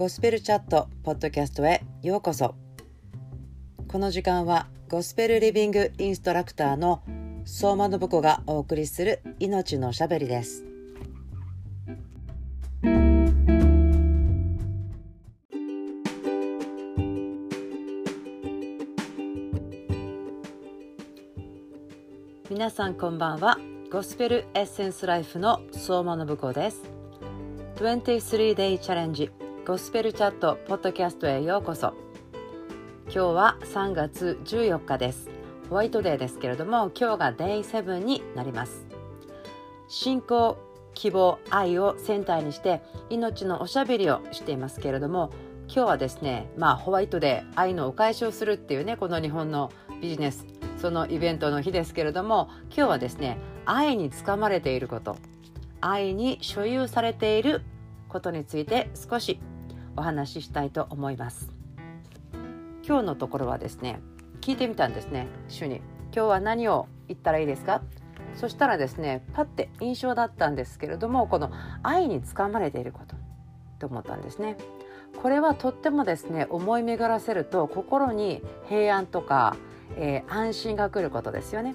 ゴスペルチャットポッドキャストへようこそ。この時間はゴスペルリビングインストラクターの相馬信子がお送りする命のしゃべりです。皆さんこんばんは。ゴスペルエッセンスライフの相馬信子です。23 day チャレンジゴスペルチャットポッドキャストへようこそ。今日は3月14日です。ホワイトデーですけれども今日が Day7 になります。信仰希望愛をセンターにして命のおしゃべりをしていますけれども今日はですねまあホワイトデー愛のお返しをするっていうねこの日本のビジネスそのイベントの日ですけれども今日はですね愛につかまれていること愛に所有されていることについて少しお話ししたいと思います。今日のところはですね聞いてみたんですね主に。今日は何を言ったらいいですか？そしたらですねパッて印象だったんですけれどもこの愛につかまれていることと思ったんですね。これはとってもですね思い巡らせると心に平安とか、えー、安心が来ることですよね。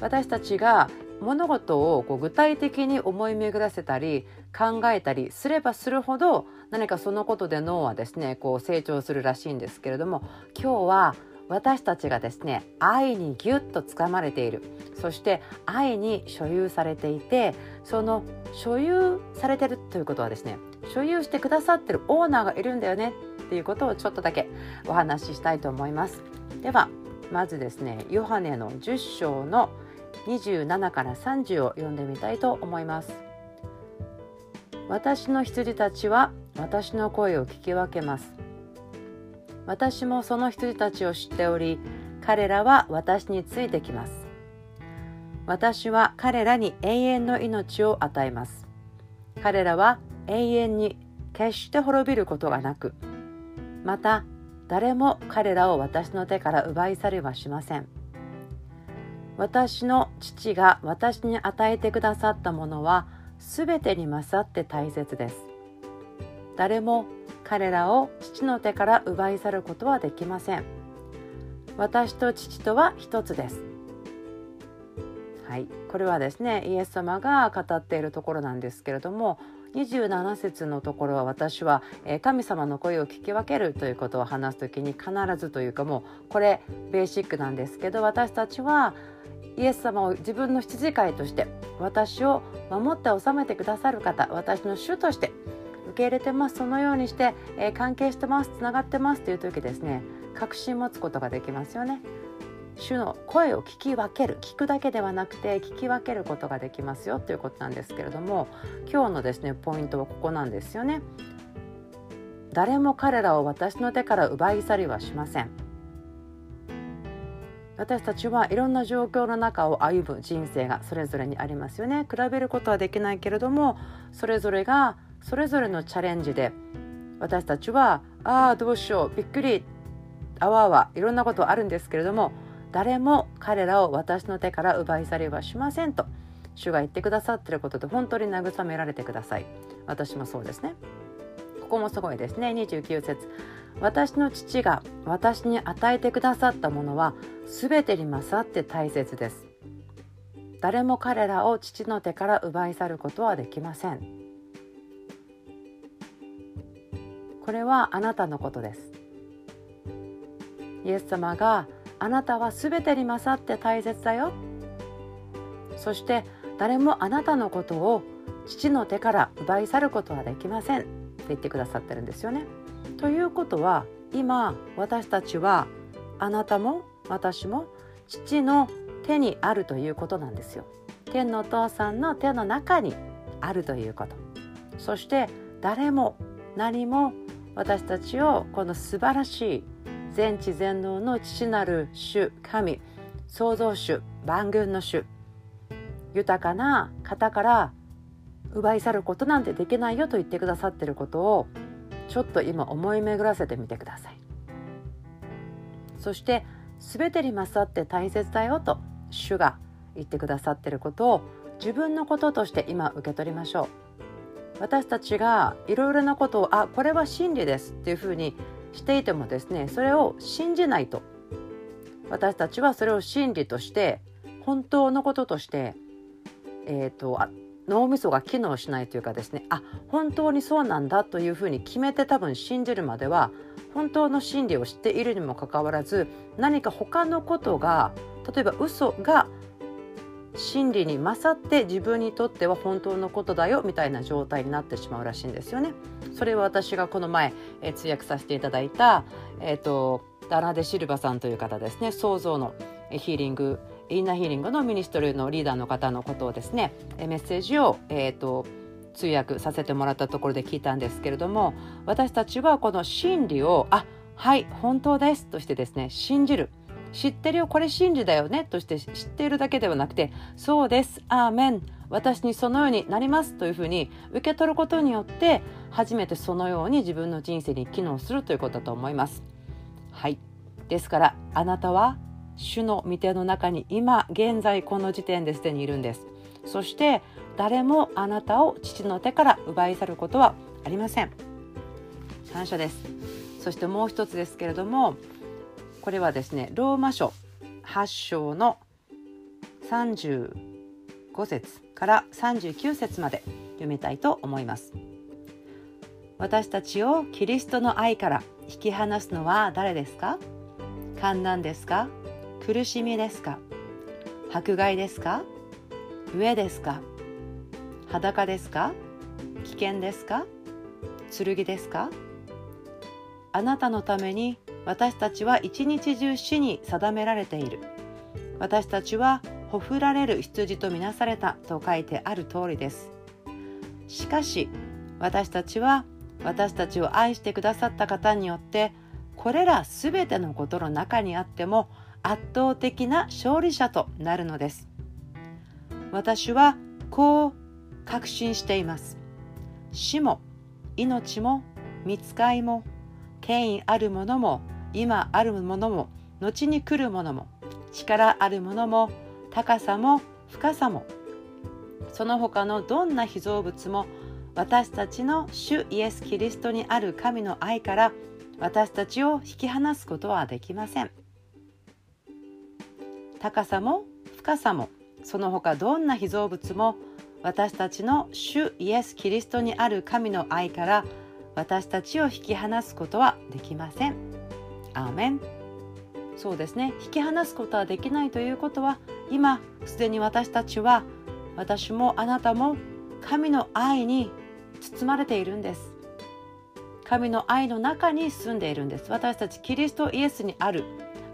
私たちが物事をこう具体的に思い巡らせたり考えたりすればするほど何かそのことで脳はですねこう成長するらしいんですけれども今日は私たちがですね愛にぎゅっとつかまれている。そして愛に所有されていてその所有されてるということはですね所有してくださってるオーナーがいるんだよねっていうことをちょっとだけお話ししたいと思います。ではまずですねヨハネの10章の27から30を読んでみたいと思います。私の羊たちは私の声を聞き分けます。私もその羊たちを知っており彼らは私についてきます。私は彼らに永遠の命を与えます。彼らは永遠に決して滅びることがなくまた誰も彼らを私の手から奪い去りはしません。私の父が私に与えてくださったものは全てに勝って大切です。誰も彼らを父の手から奪い去ることはできません。私と父とは一つです。はい、これはですねイエス様が語っているところなんですけれども27節のところは私は神様の声を聞き分けるということを話す時に必ずというかもうこれベーシックなんですけど私たちはイエス様を自分の羊飼いとして私を守って治めてくださる方私の主として受け入れてます。そのようにして、えー、関係してます。つながってます。という時ですね。確信持つことができますよね。主の声を聞き分ける。聞くだけではなくて聞き分けることができますよ。ということなんですけれども今日のですねポイントはここなんですよね。誰も彼らを私の手から奪い去りはしません。私たちはいろんな状況の中を歩む人生がそれぞれにありますよね。比べることはできないけれどもそれぞれがそれぞれのチャレンジで私たちはああどうしようびっくりあわあわいろんなことあるんですけれども誰も彼らを私の手から奪い去りはしませんと主が言ってくださっていることで本当に慰められてください。私もそうですね。ここもすごいですね。29節。私の父が私に与えてくださったものは全てに勝って大切です。誰も彼らを父の手から奪い去ることはできません。これはあなたのことですイエス様があなたは全てに勝って大切だよそして誰もあなたのことを父の手から奪い去ることはできませんって言ってくださってるんですよね。ということは今私たちはあなたも私も父の手にあるということなんですよ。天のお父さんの手の中にあるということそして誰も何も私たちをこの素晴らしい全知全能の父なる主神創造主万軍の主豊かな方から奪い去ることなんてできないよと言ってくださってることをちょっと今思い巡らせてみてください。そして全てに勝って大切だよと主が言ってくださってることを自分のこととして今受け取りましょう。私たちがいろいろなことをあこれは真理ですっていうふうにしていてもですねそれを信じないと。私たちはそれを真理として本当のこととして、えーと、と脳みそが機能しないというかですねあ本当にそうなんだというふうに決めて多分信じるまでは本当の真理を知っているにもかかわらず何か他のことが例えば嘘が真理に勝って自分にとっては本当のことだよみたいな状態になってしまうらしいんですよね。それは私がこの前、え通訳させていただいた、えーと、ダナ・デ・シルバさんという方ですね創造のヒーリングインナーヒーリングのミニストルのリーダーの方のことをですねメッセージを、えーと通訳させてもらったところで聞いたんですけれども私たちはこの真理をあはい本当ですとしてですね信じる知ってるよこれ真理だよねとして知っているだけではなくてそうですアーメン。私にそのようになりますというふうに受け取ることによって初めてそのように自分の人生に機能するということだと思います。はい。ですからあなたは主の御手の中に今現在この時点ですでにいるんです。そして誰もあなたを父の手から奪い去ることはありません。感謝です。そしてもう一つですけれどもこれはですねローマ書8章の35節から39節まで読みたいと思います。私たちをキリストの愛から引き離すのは誰ですか？観難ですか？苦しみですか？迫害ですか？飢えですか？裸ですか？危険ですか？剣ですか？あなたのために私たちは一日中死に定められている。私たちはほふられる羊とみなされたと書いてある通りです。しかし私たちは私たちを愛してくださった方によってこれらすべてのことの中にあっても圧倒的な勝利者となるのです。私はこう確信しています。死も命も見つかいも権威あるものも今あるものも後に来るものも力あるものも高さも深さもその他のどんな被造物も私たちの主イエス・キリストにある神の愛から私たちを引き離すことはできません高さも深さもその他どんな被造物も私たちの主イエス・キリストにある神の愛から私たちを引き離すことはできません。アーメン。そうですね。引き離すことはできないということは今すでに私たちは私もあなたも神の愛に包まれているんです。神の愛の中に住んでいるんです。私たちキリストイエスにある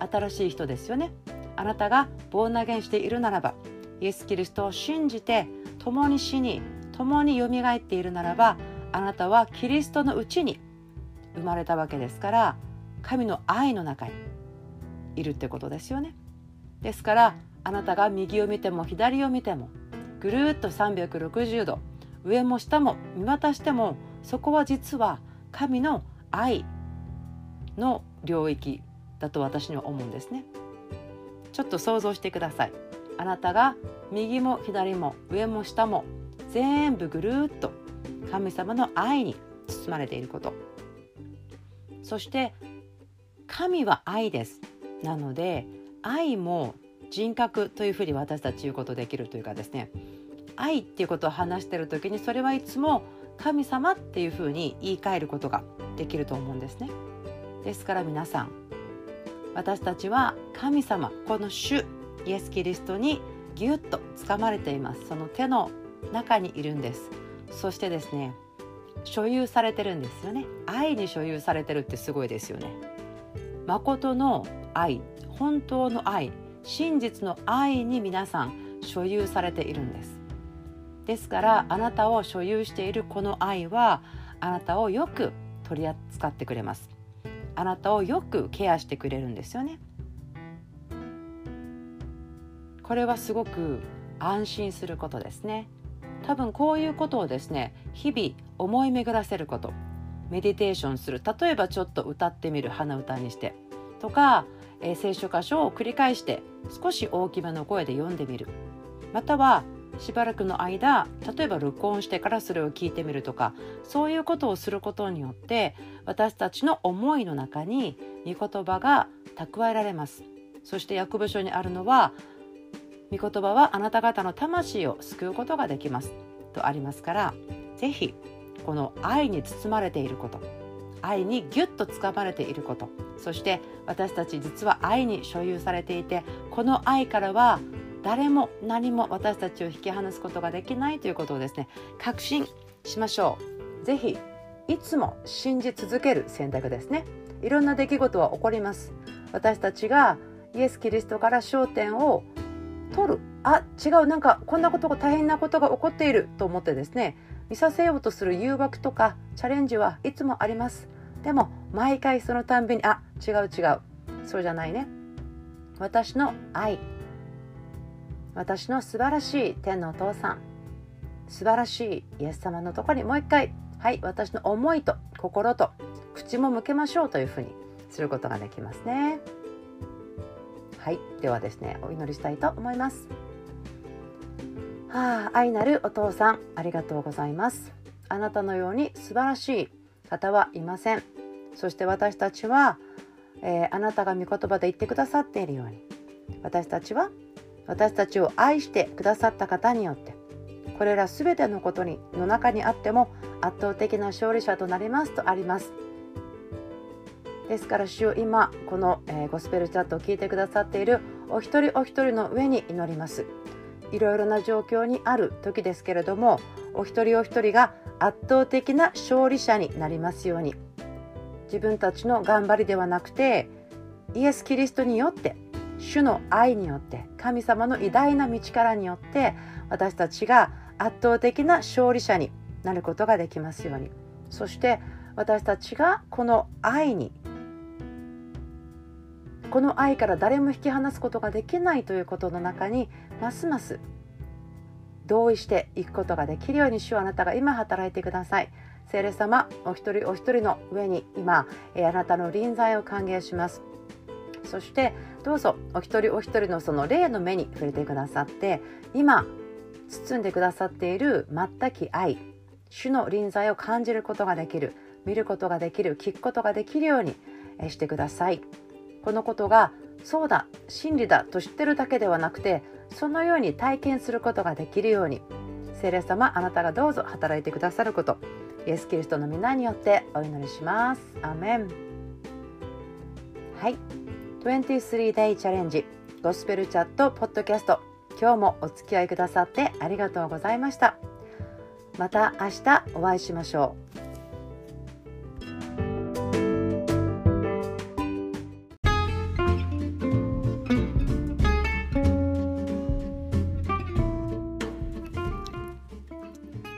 新しい人ですよね。あなたがボーナゲンしているならばイエス・キリストを信じて共に死に共によみがえっているならばあなたはキリストのうちに生まれたわけですから神の愛の中にいるってことですよね。ですからあなたが右を見ても左を見てもぐるっと360度上も下も見渡してもそこは実は神の愛の領域だと私には思うんですね。ちょっと想像してください。あなたが右も左も上も下も全部ぐるっと神様の愛に包まれていること。そして神は愛です。なので愛も人格というふうに私たち言うことできるというかですね。愛っていうことを話してる時にそれはいつも神様っていうふうに言い換えることができると思うんですね。ですから皆さん私たちは神様この主イエス・キリストにぎゅっとつかまれています。その手の中にいるんです。そしてですね所有されてるんですよね。愛に所有されてるってすごいですよね。誠の愛本当の愛真実の愛に皆さん所有されているんです。ですからあなたを所有しているこの愛はあなたをよく取り扱ってくれます。あなたをよくケアしてくれるんですよね。これはすごく安心することですね。多分こういうことをですね日々思い巡らせること。メディテーションする。例えばちょっと歌ってみる。鼻歌にして。とか、えー、聖書箇所を繰り返して少し大きめの声で読んでみる。またはしばらくの間例えば録音してからそれを聞いてみるとかそういうことをすることによって私たちの思いの中に御言葉が蓄えられます。そして役部書にあるのは御言葉はあなた方の魂を救うことができます。とありますから是非この愛に包まれていること。愛にギュッとつかまれていること。そして私たち実は愛に所有されていてこの愛からは誰も何も私たちを引き離すことができないということをですね確信しましょう。ぜひいつも信じ続ける選択ですね。いろんな出来事は起こります。私たちがイエス・キリストから焦点を取る。あ違うなんかこんなことが大変なことが起こっていると思ってですね見させようとする誘惑とかチャレンジはいつもあります。でも毎回そのたんびにあ違う違う。そうじゃないね。私の愛。私の素晴らしい天のお父さん。素晴らしいイエス様のところにもう一回はい私の思いと心と口も向けましょうというふうにすることができますね。はいではですねお祈りしたいと思います。はあ愛なるお父さんありがとうございます。あなたのように素晴らしい方はいません。そして私たちは、えー、あなたが御言葉で言ってくださっているように。私たちは私たちを愛してくださった方によってこれら全てのことにの中にあっても圧倒的な勝利者となりますとあります。ですから主よ今この、えー、ゴスペルチャットを聞いてくださっているお一人お一人の上に祈ります。いろいろな状況にある時ですけれどもお一人お一人が圧倒的な勝利者になりますように。自分たちの頑張りではなくてイエス・キリストによって主の愛によって神様の偉大な道からによって私たちが圧倒的な勝利者になることができますように。そして私たちがこの愛にこの愛から誰も引き離すことができないということの中にますます同意していくことができるように主はあなたが今働いてください。聖霊様お一人お一人の上に今あなたの臨在を歓迎します。そしてどうぞお一人お一人のその霊の目に触れてくださって今包んでくださっている全き愛主の臨在を感じることができる見ることができる聞くことができるようにしてください。このことがそうだ真理だと知ってるだけではなくてそのように体験することができるように聖霊様あなたがどうぞ働いてくださることイエス・キリストの皆によってお祈りします。アメン。はい。23day チャレンジゴスペルチャットポッドキャスト。今日もお付き合いくださってありがとうございました。また明日お会いしましょう。